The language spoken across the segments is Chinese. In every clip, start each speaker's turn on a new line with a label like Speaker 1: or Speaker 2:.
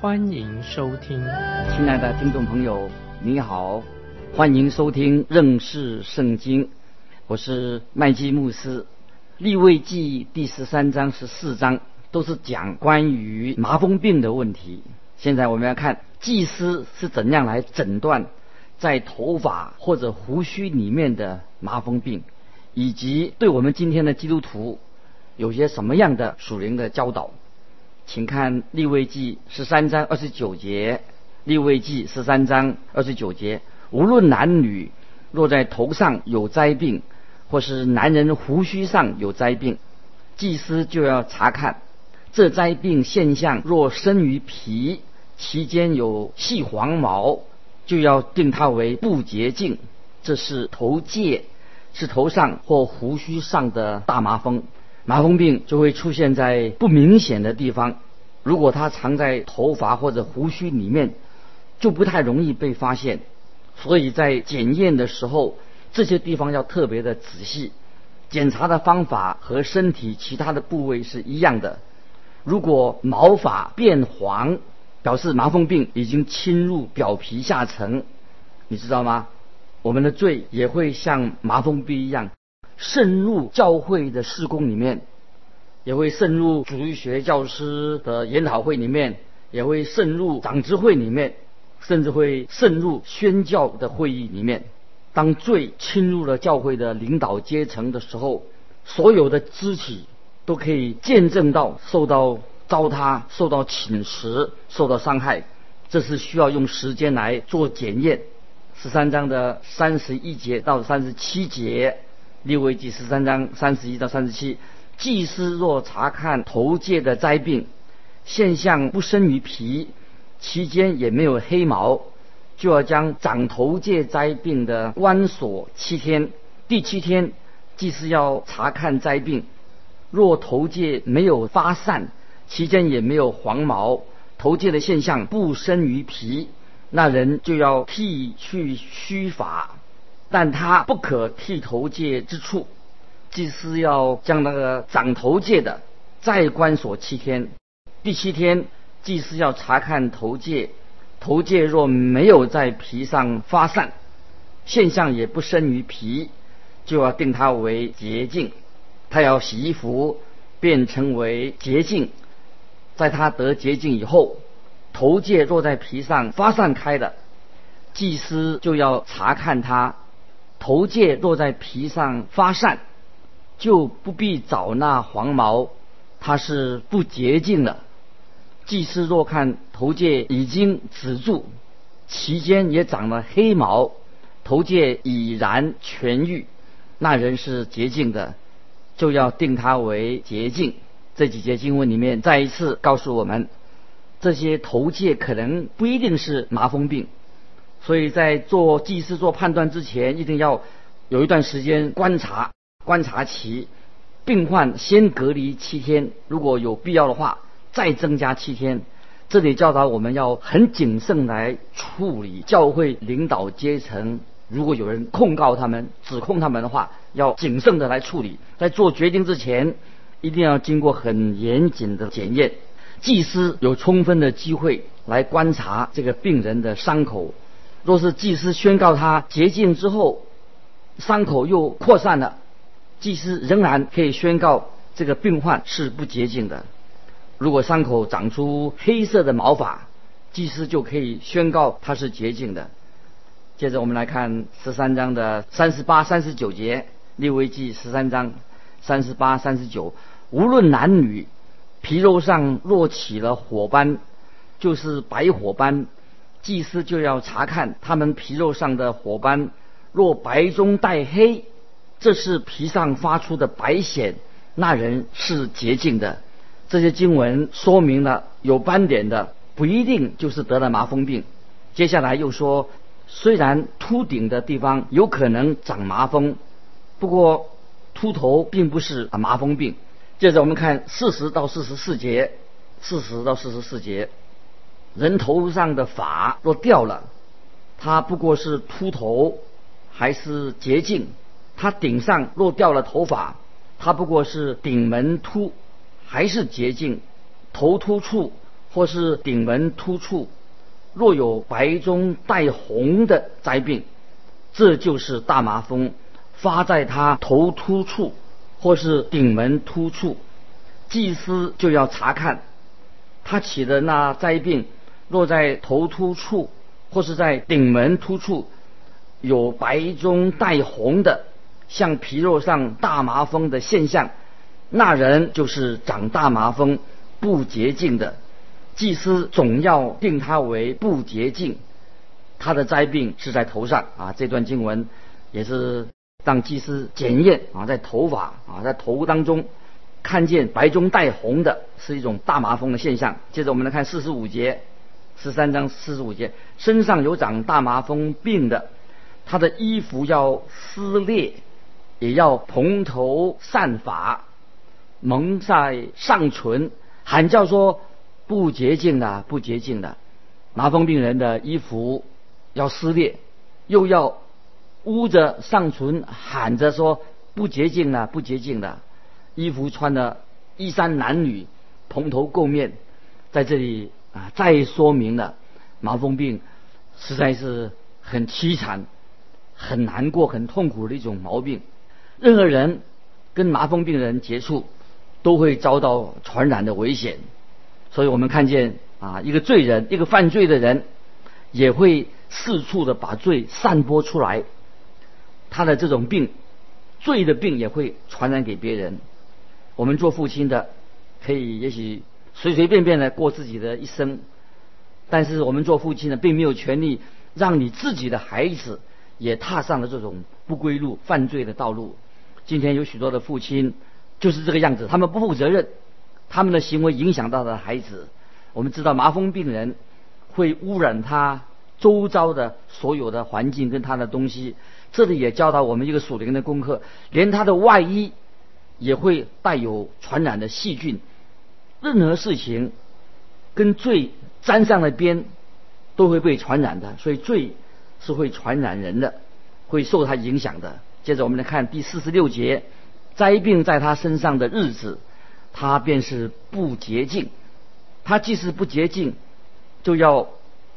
Speaker 1: 欢迎收听。
Speaker 2: 亲爱的听众朋友，你好，欢迎收听认识圣经，我是麦基牧师。立位记第十三章、十四章都是讲关于麻风病的问题。现在我们要看祭司是怎样来诊断在头发或者胡须里面的麻风病，以及对我们今天的基督徒有些什么样的属灵的教导。请看立位记十三章二十九节，立位记十三章二十九节，无论男女，若在头上有灾病。或是男人胡须上有灾病，祭司就要查看这灾病现象。若生于皮，其间有细黄毛，就要定它为不洁净。这是头疥，是头上或胡须上的大麻风。麻风病就会出现在不明显的地方。如果它藏在头发或者胡须里面，就不太容易被发现。所以在检验的时候。这些地方要特别的仔细，检查的方法和身体其他的部位是一样的。如果毛发变黄，表示麻风病已经侵入表皮下层，你知道吗？我们的罪也会像麻风病一样，渗入教会的施工里面，也会渗入主义学教师的研讨会里面，也会渗入长执会里面，甚至会渗入宣教的会议里面。当罪侵入了教会的领导阶层的时候，所有的肢体都可以见证到受到糟蹋、受到侵蚀、受到伤害。这是需要用时间来做检验。十三章的三十一节到三十七节，利未记十三章三十一到三十七，祭司若查看头界的灾病现象不生于皮，其间也没有黑毛。就要将长头界灾病的关锁七天，第七天祭司要查看灾病，若头界没有发散，其间也没有黄毛，头界的现象不生于皮，那人就要剃去须发，但他不可剃头戒之处，祭司要将那个长头戒的再关锁七天，第七天祭司要查看头戒。头戒若没有在皮上发散，现象也不生于皮，就要定它为洁净。他要洗衣服，变成为洁净。在他得洁净以后，头戒若在皮上发散开的，祭司就要查看他。头疥若在皮上发散，就不必找那黄毛，它是不洁净的。祭司若看头疥已经止住，其间也长了黑毛，头疥已然痊愈，那人是洁净的，就要定他为洁净。这几节经文里面再一次告诉我们，这些头疥可能不一定是麻风病，所以在做祭司做判断之前，一定要有一段时间观察观察期，病患先隔离七天，如果有必要的话。再增加七天，这里教导我们要很谨慎来处理教会领导阶层。如果有人控告他们、指控他们的话，要谨慎的来处理。在做决定之前，一定要经过很严谨的检验。祭司有充分的机会来观察这个病人的伤口。若是祭司宣告他洁净之后，伤口又扩散了，祭司仍然可以宣告这个病患是不洁净的。如果伤口长出黑色的毛发，祭司就可以宣告它是洁净的。接着我们来看十三章的三十八、三十九节，利未记十三章三十八、三十九，无论男女，皮肉上若起了火斑，就是白火斑，祭司就要查看他们皮肉上的火斑，若白中带黑，这是皮上发出的白癣，那人是洁净的。这些经文说明了有斑点的不一定就是得了麻风病，接下来又说，虽然秃顶的地方有可能长麻风，不过秃头并不是麻风病。接着我们看四十到四十四节，四十到四十四节，人头上的发若掉了，他不过是秃头还是洁净；他顶上若掉了头发，他不过是顶门秃还是洁净。头秃处或是顶门突处，若有白中带红的灾病，这就是大麻风发在他头突处或是顶门突处，祭司就要查看他起的那灾病，若在头突处或是在顶门突处有白中带红的，像皮肉上大麻风的现象，那人就是长大麻风。不洁净的祭司总要定他为不洁净，他的灾病是在头上啊。这段经文也是让祭司检验啊，在头发啊，在头当中看见白中带红的，是一种大麻风的现象。接着我们来看四十五节，十三章四十五节，身上有长大麻风病的，他的衣服要撕裂，也要蓬头散发，蒙在上唇。喊叫说不洁净的，不洁净的，麻风病人的衣服要撕裂，又要捂着上唇喊着说不洁净的，不洁净的，衣服穿的衣衫褴褛，蓬头垢面，在这里啊，再说明了麻风病实在是很凄惨、很难过、很痛苦的一种毛病。任何人跟麻风病人接触。都会遭到传染的危险，所以我们看见啊，一个罪人，一个犯罪的人，也会四处的把罪散播出来，他的这种病，罪的病也会传染给别人。我们做父亲的，可以也许随随便便的过自己的一生，但是我们做父亲的，并没有权利让你自己的孩子也踏上了这种不归路、犯罪的道路。今天有许多的父亲。就是这个样子，他们不负责任，他们的行为影响到了孩子。我们知道麻风病人会污染他周遭的所有的环境跟他的东西，这里也教导我们一个属灵的功课，连他的外衣也会带有传染的细菌。任何事情跟罪沾上了边，都会被传染的，所以罪是会传染人的，会受他影响的。接着我们来看第四十六节。灾病在他身上的日子，他便是不洁净。他既是不洁净，就要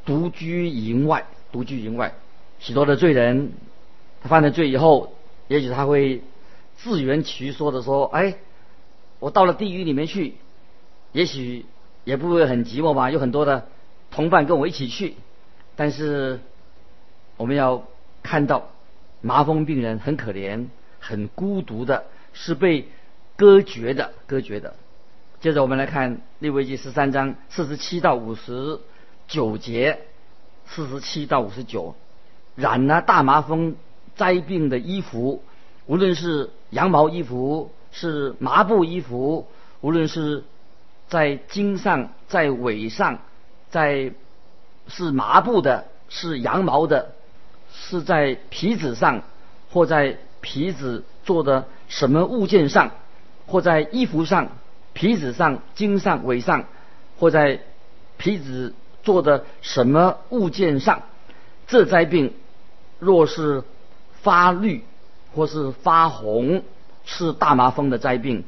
Speaker 2: 独居营外。独居营外，许多的罪人，他犯了罪以后，也许他会自圆其说的说：“哎，我到了地狱里面去，也许也不会很寂寞吧？有很多的同伴跟我一起去。”但是我们要看到，麻风病人很可怜，很孤独的。是被割绝的，割绝的。接着我们来看利未记十三章四十七到五十九节，四十七到五十九，染了大麻风灾病的衣服，无论是羊毛衣服，是麻布衣服，无论是在襟上，在尾上，在是麻布的，是羊毛的，是在皮子上，或在皮子做的。什么物件上，或在衣服上、皮子上、襟上、尾上，或在皮子做的什么物件上，这灾病若是发绿或是发红，是大麻风的灾病，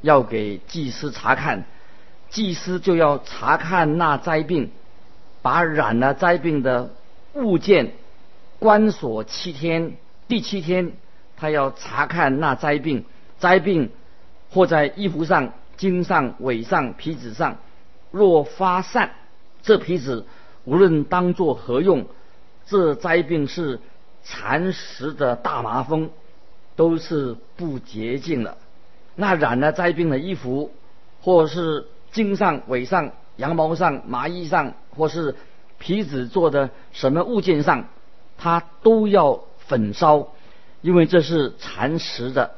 Speaker 2: 要给祭司查看，祭司就要查看那灾病，把染了灾病的物件关锁七天，第七天。他要查看那灾病，灾病或在衣服上、襟上、尾上、皮子上，若发散，这皮子无论当作何用，这灾病是蚕食的大麻风，都是不洁净的。那染了灾病的衣服，或是襟上、尾上、羊毛上、麻衣上，或是皮子做的什么物件上，它都要焚烧。因为这是蚕食的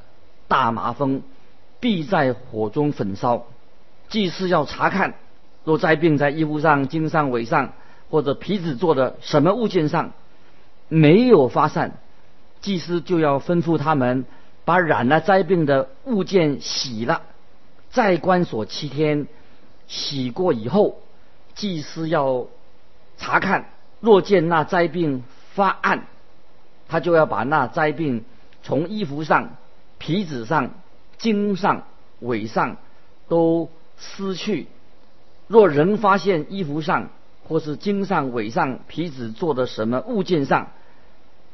Speaker 2: 大麻风，必在火中焚烧。祭司要查看，若灾病在衣服上、襟上、尾上，或者皮子做的什么物件上没有发散，祭司就要吩咐他们把染了灾病的物件洗了，再关锁七天。洗过以后，祭司要查看，若见那灾病发暗，他就要把那灾病从衣服上、皮子上、茎上、尾上都撕去。若人发现衣服上或是茎上、尾上、皮子做的什么物件上，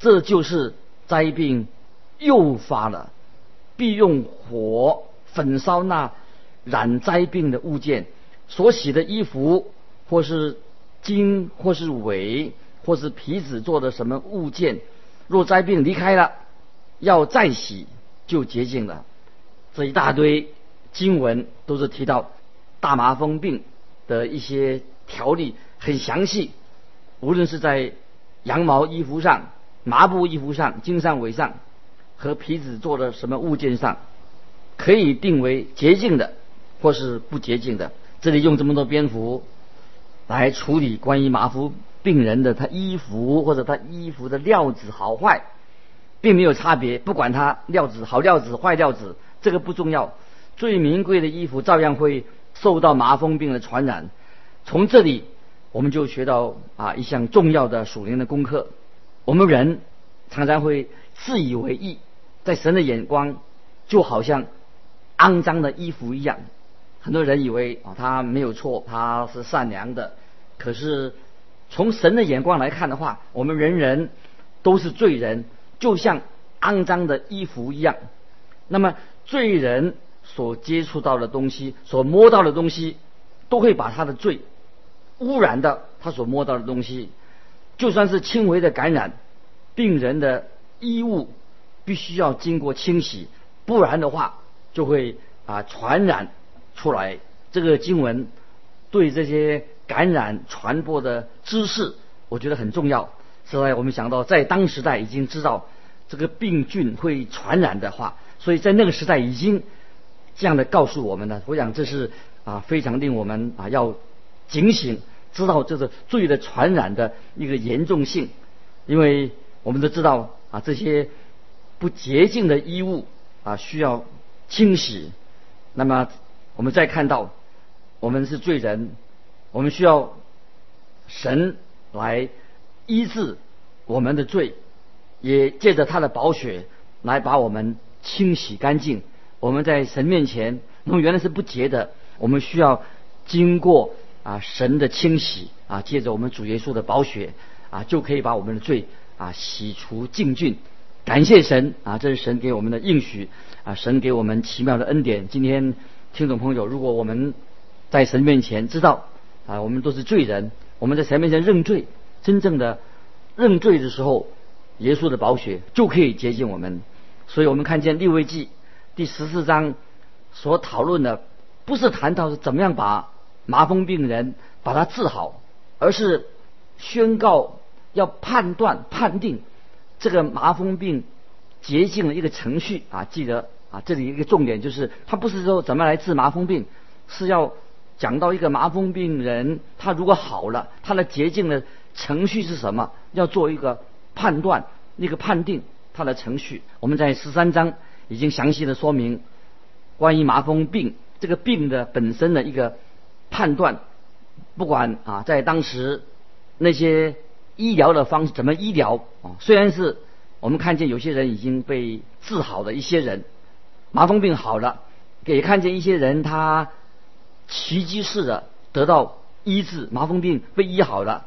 Speaker 2: 这就是灾病诱发了，必用火焚烧那染灾病的物件。所洗的衣服，或是茎，或是尾，或是皮子做的什么物件，若灾病离开了，要再洗就洁净了。这一大堆经文都是提到大麻风病的一些条例，很详细。无论是在羊毛衣服上、麻布衣服上、金上、尾上和皮子做的什么物件上，可以定为洁净的，或是不洁净的。这里用这么多蝙蝠来处理关于麻风病人的他衣服或者他衣服的料子好坏，并没有差别。不管他料子好料子坏料子，这个不重要。最名贵的衣服照样会受到麻风病的传染。从这里我们就学到啊一项重要的属灵的功课。我们人常常会自以为意，在神的眼光就好像肮脏的衣服一样。很多人以为啊，他没有错，他是善良的。可是从神的眼光来看的话，我们人人都是罪人，就像肮脏的衣服一样。那么罪人所接触到的东西，所摸到的东西，都会把他的罪污染到他所摸到的东西。就算是轻微的感染，病人的衣物必须要经过清洗，不然的话就会啊传染。出来，这个经文对这些感染传播的知识，我觉得很重要。现在我们想到，在当时代已经知道这个病菌会传染的话，所以在那个时代已经这样的告诉我们了。我想这是啊非常令我们啊要警醒，知道这个罪的传染的一个严重性。因为我们都知道啊这些不洁净的衣物啊需要清洗，那么。我们再看到，我们是罪人，我们需要神来医治我们的罪，也借着他的宝血来把我们清洗干净。我们在神面前，那么原来是不洁的，我们需要经过啊神的清洗啊，借着我们主耶稣的宝血啊，就可以把我们的罪啊洗除净尽。感谢神啊，这是神给我们的应许啊，神给我们奇妙的恩典。今天。听众朋友，如果我们在神面前知道啊，我们都是罪人，我们在神面前认罪，真正的认罪的时候，耶稣的宝血就可以洁净我们。所以我们看见利未记第十四章所讨论的，不是谈到是怎么样把麻风病人把他治好，而是宣告要判断判定这个麻风病洁净的一个程序啊，记得。啊，这里一个重点就是，他不是说怎么来治麻风病，是要讲到一个麻风病人，他如果好了，他的洁净的程序是什么？要做一个判断，那个判定他的程序。我们在十三章已经详细的说明关于麻风病这个病的本身的一个判断。不管啊，在当时那些医疗的方式怎么医疗啊，虽然是我们看见有些人已经被治好的一些人。麻风病好了，也看见一些人他奇迹式的得到医治，麻风病被医好了。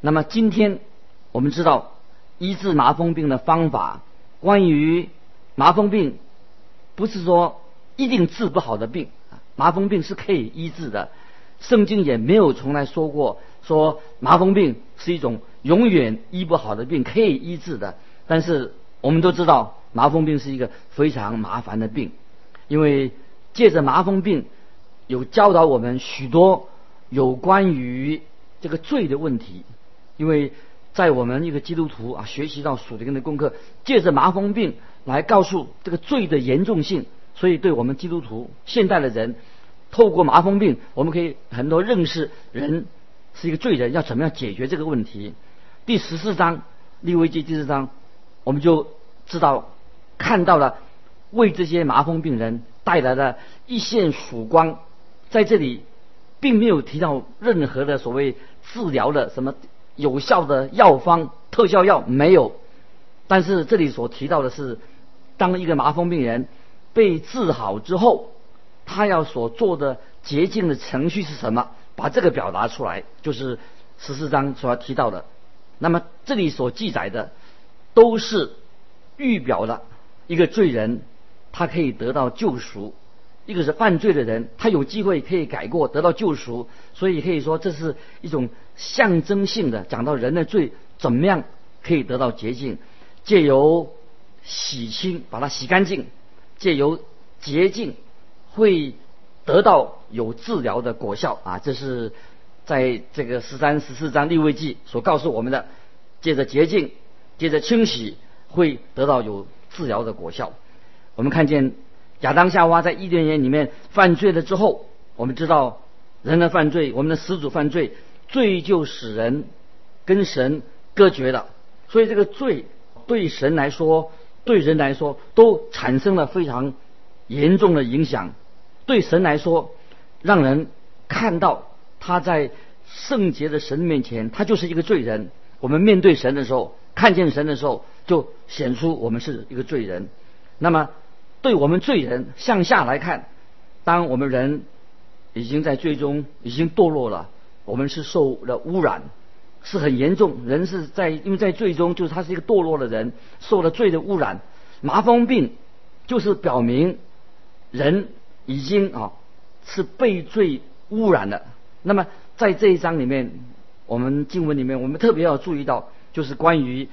Speaker 2: 那么今天我们知道医治麻风病的方法，关于麻风病不是说一定治不好的病，麻风病是可以医治的。圣经也没有从来说过说麻风病是一种永远医不好的病，可以医治的。但是我们都知道。麻风病是一个非常麻烦的病，因为借着麻风病，有教导我们许多有关于这个罪的问题。因为在我们一个基督徒啊，学习到属灵的功课，借着麻风病来告诉这个罪的严重性，所以对我们基督徒现代的人，透过麻风病，我们可以很多认识人是一个罪人，要怎么样解决这个问题？第十四章利未记第四章，我们就知道看到了为这些麻风病人带来了一线曙光。在这里，并没有提到任何的所谓治疗的什么有效的药方、特效药没有。但是这里所提到的是，当一个麻风病人被治好之后，他要所做的洁净的程序是什么？把这个表达出来，就是十四章所要提到的。那么这里所记载的，都是预表了一个罪人，他可以得到救赎；一个是犯罪的人，他有机会可以改过，得到救赎。所以可以说，这是一种象征性的讲到人的罪怎么样可以得到洁净。借由洗清，把它洗干净；借由洁净，会得到有治疗的果效啊！这是在这个十三、十四章立位记所告诉我们的。借着洁净，接着清洗，会得到有治疗的果效。我们看见亚当夏娃在伊甸园里面犯罪了之后，我们知道人的犯罪，我们的始祖犯罪，罪就使人跟神隔绝了。所以这个罪。对神来说，对人来说，都产生了非常严重的影响。对神来说，让人看到他在圣洁的神面前，他就是一个罪人。我们面对神的时候，看见神的时候，就显出我们是一个罪人。那么，对我们罪人向下来看，当我们人已经在最终已经堕落了，我们是受了污染。是很严重，人是在因为在最终就是他是一个堕落的人，受了罪的污染。麻风病就是表明人已经啊是被罪污染了。那么在这一章里面，我们经文里面我们特别要注意到，就是关于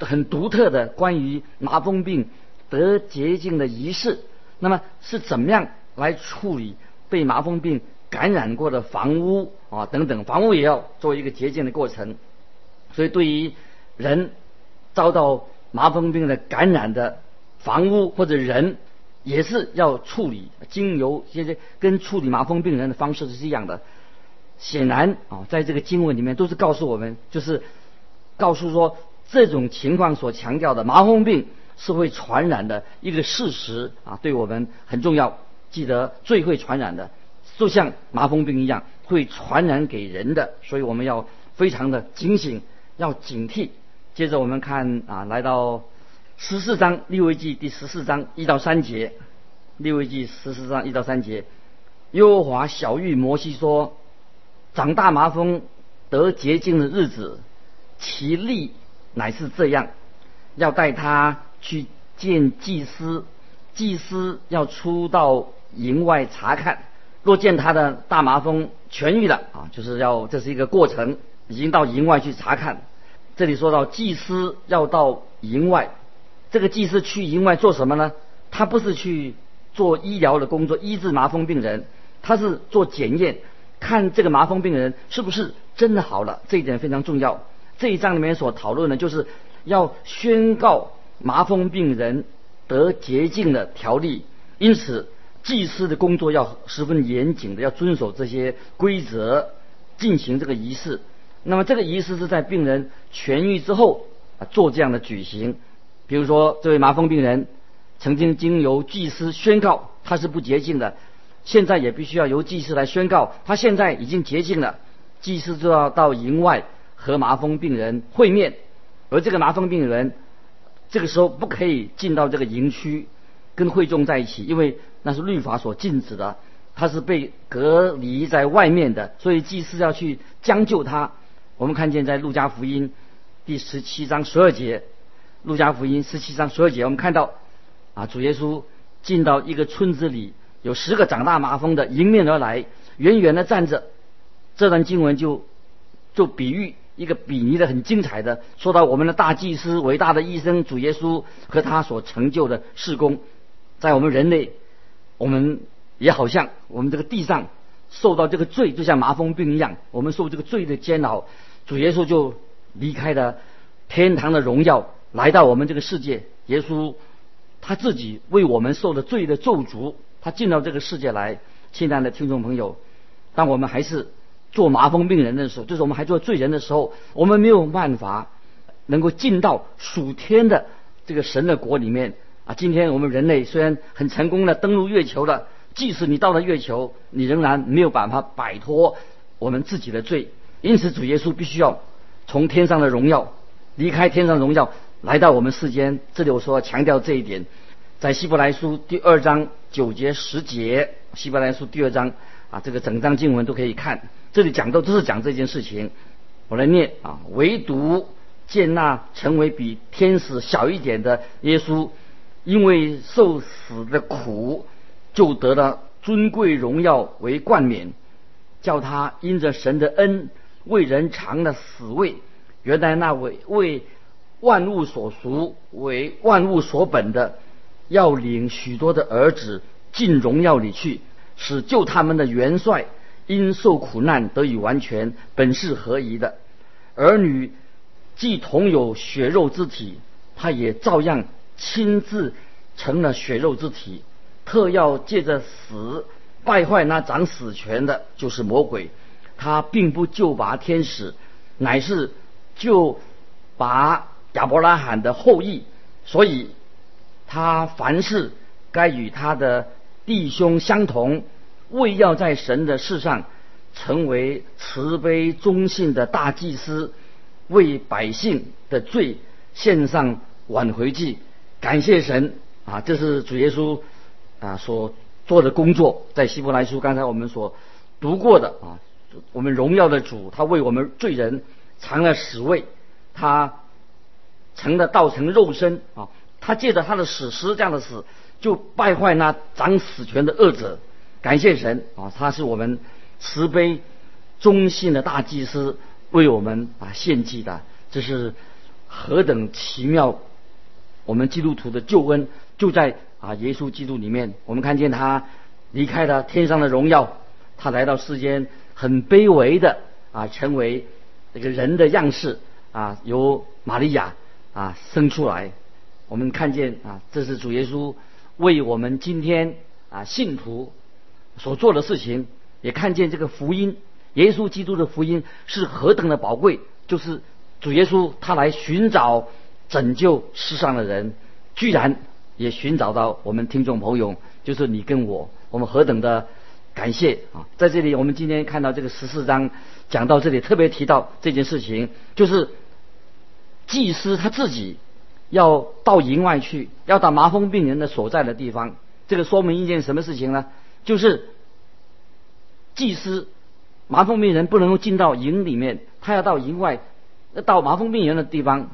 Speaker 2: 很独特的关于麻风病得洁净的仪式。那么是怎么样来处理被麻风病？感染过的房屋啊等等，房屋也要做一个洁净的过程。所以对于人遭到麻风病的感染的房屋或者人，也是要处理，经由这些跟处理麻风病人的方式是一样的。显然啊，在这个经文里面都是告诉我们，就是告诉说这种情况所强调的麻风病是会传染的一个事实啊，对我们很重要。记得最会传染的。就像麻风病一样，会传染给人的，所以我们要非常的警醒，要警惕。接着我们看啊，来到十四章利未记第十四章一到三节，利未记十四章一到三节，耶和华小谕摩西说：长大麻风得洁净的日子，其例乃是这样，要带他去见祭司，祭司要出到营外查看。若见他的大麻风痊愈了啊，就是要这是一个过程，已经到营外去查看。这里说到祭司要到营外，这个祭司去营外做什么呢？他不是去做医疗的工作，医治麻风病人，他是做检验，看这个麻风病人是不是真的好了。这一点非常重要。这一章里面所讨论的，就是要宣告麻风病人得洁净的条例，因此。祭司的工作要十分严谨的，要遵守这些规则进行这个仪式。那么这个仪式是在病人痊愈之后啊做这样的举行。比如说，这位麻风病人曾经经由祭司宣告他是不洁净的，现在也必须要由祭司来宣告他现在已经洁净了。祭司就要到营外和麻风病人会面，而这个麻风病人这个时候不可以进到这个营区。跟会众在一起，因为那是律法所禁止的，他是被隔离在外面的，所以祭司要去将就他。我们看见在路加福音第十七章十二节，路加福音十七章十二节，我们看到啊，主耶稣进到一个村子里，有十个长大麻风的迎面而来，远远的站着。这段经文就就比喻一个比拟的很精彩的，说到我们的大祭司、伟大的医生主耶稣和他所成就的事工。在我们人类，我们也好像我们这个地上受到这个罪，就像麻风病一样，我们受这个罪的煎熬。主耶稣就离开了天堂的荣耀，来到我们这个世界。耶稣他自己为我们受了罪的咒诅，他进到这个世界来。亲爱的听众朋友，当我们还是做麻风病人的时候，就是我们还做罪人的时候，我们没有办法能够进到属天的这个神的国里面啊。今天我们人类虽然很成功的登陆月球了，即使你到了月球，你仍然没有办法摆脱我们自己的罪。因此，主耶稣必须要从天上的荣耀离开天上荣耀，来到我们世间。这里我说强调这一点，在希伯来书第二章九节十节，希伯来书第二章啊，这个整章经文都可以看。这里讲到都是讲这件事情。我来念啊，唯独见那成为比天使小一点的耶稣，因为受死的苦，就得了尊贵荣耀为冠冕，叫他因着神的恩。为人尝了死味，原来那位为万物所赎、为万物所本的，要领许多的儿子进荣耀里去，使救他们的元帅因受苦难得以完全，本是合宜的。儿女既同有血肉之体，他也照样亲自成了血肉之体，特要借着死败坏那掌死权的，就是魔鬼。他并不救拔天使，乃是救拔亚伯拉罕的后裔，所以他凡事该与他的弟兄相同，为要在神的世上成为慈悲忠信的大祭司，为百姓的罪献上挽回祭。感谢神啊！这是主耶稣啊所做的工作，在希伯来书刚才我们所读过的啊。我们荣耀的主，他为我们罪人尝了死味，他成了道成肉身啊！他借着他的死尸这样的死，就败坏那掌死权的恶者。感谢神啊！他是我们慈悲忠信的大祭司，为我们啊献祭的，这是何等奇妙！我们基督徒的救恩就在啊耶稣基督里面。我们看见他离开了天上的荣耀，他来到世间。很卑微的啊，成为这个人的样式啊，由玛利亚啊生出来。我们看见啊，这是主耶稣为我们今天啊信徒所做的事情，也看见这个福音，耶稣基督的福音是何等的宝贵。就是主耶稣他来寻找拯救世上的人，居然也寻找到我们听众朋友，就是你跟我，我们何等的。感谢啊，在这里我们今天看到这个十四章讲到这里，特别提到这件事情，就是祭司他自己要到营外去，要到麻风病人的所在的地方。这个说明一件什么事情呢？就是祭司麻风病人不能够进到营里面，他要到营外，要到麻风病人的地方。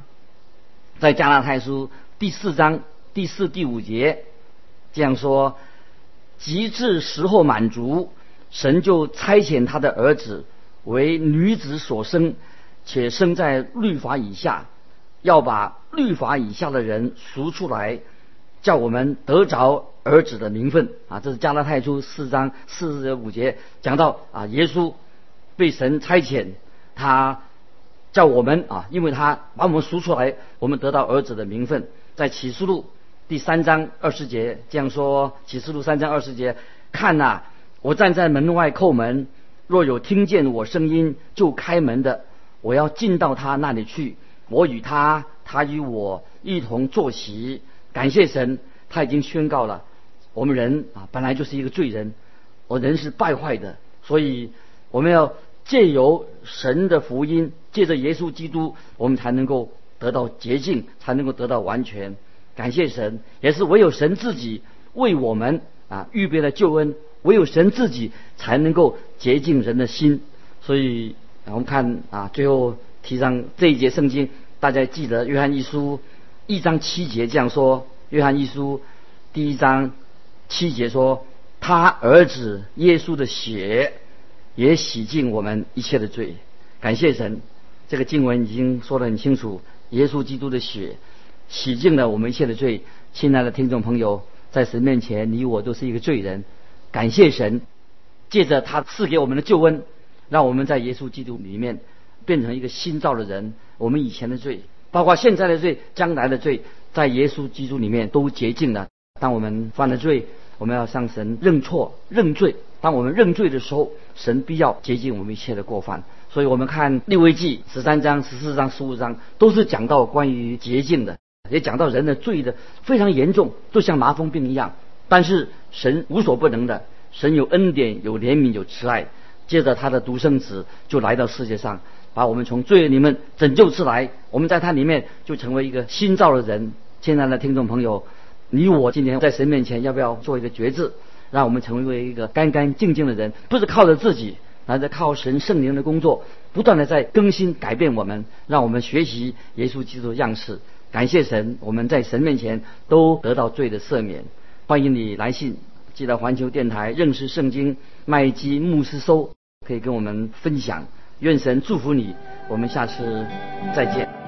Speaker 2: 在加拉太书第四章第四、第五节这样说。极致时候满足，神就差遣他的儿子为女子所生，且生在律法以下，要把律法以下的人赎出来，叫我们得着儿子的名分啊！这是加拉太书四章四十五节讲到啊，耶稣被神差遣，他叫我们啊，因为他把我们赎出来，我们得到儿子的名分，在启示录。第三章二十节这样说：启示录三章二十节，看呐，我站在门外叩门，若有听见我声音就开门的，我要进到他那里去，我与他，他与我一同坐席。感谢神，他已经宣告了，我们人啊本来就是一个罪人，我人是败坏的，所以我们要借由神的福音，借着耶稣基督，我们才能够得到洁净，才能够得到完全。感谢神，也是唯有神自己为我们啊预备了救恩，唯有神自己才能够洁净人的心。所以我们看啊，最后提上这一节圣经，大家记得约翰一书一章七节这样说：约翰一书第一章七节说，他儿子耶稣的血也洗净我们一切的罪。感谢神，这个经文已经说得很清楚，耶稣基督的血。洗净了我们一切的罪，亲爱的听众朋友，在神面前，你我都是一个罪人。感谢神，借着他赐给我们的救恩，让我们在耶稣基督里面变成一个新造的人。我们以前的罪，包括现在的罪、将来的罪，在耶稣基督里面都洁净了。当我们犯了罪，我们。要向神认错、认罪。当我们认罪的时候，神必要洁净我们一切的过犯。所以我们看利未记十三章、十四章、十五章，都是讲到关于洁净的，也讲到人的罪的非常严重，就像麻风病一样。但是神无所不能的，神有恩典、有怜悯、有慈爱。接着他的独生子就来到世界上，把我们从罪里面拯救出来。我们在他里面就成为一个新造的人。亲爱的听众朋友，你我今天在神面前要不要做一个决志，让我们成为一个干干净净的人？不是靠着自己，而是靠神圣灵的工作，不断的在更新改变我们，让我们学习耶稣基督的样式。感谢神，我们在神面前都得到罪的赦免。欢迎你来信。记得环球电台认识圣经麦基牧师收，可以跟我们分享。愿神祝福你，我们下次再见。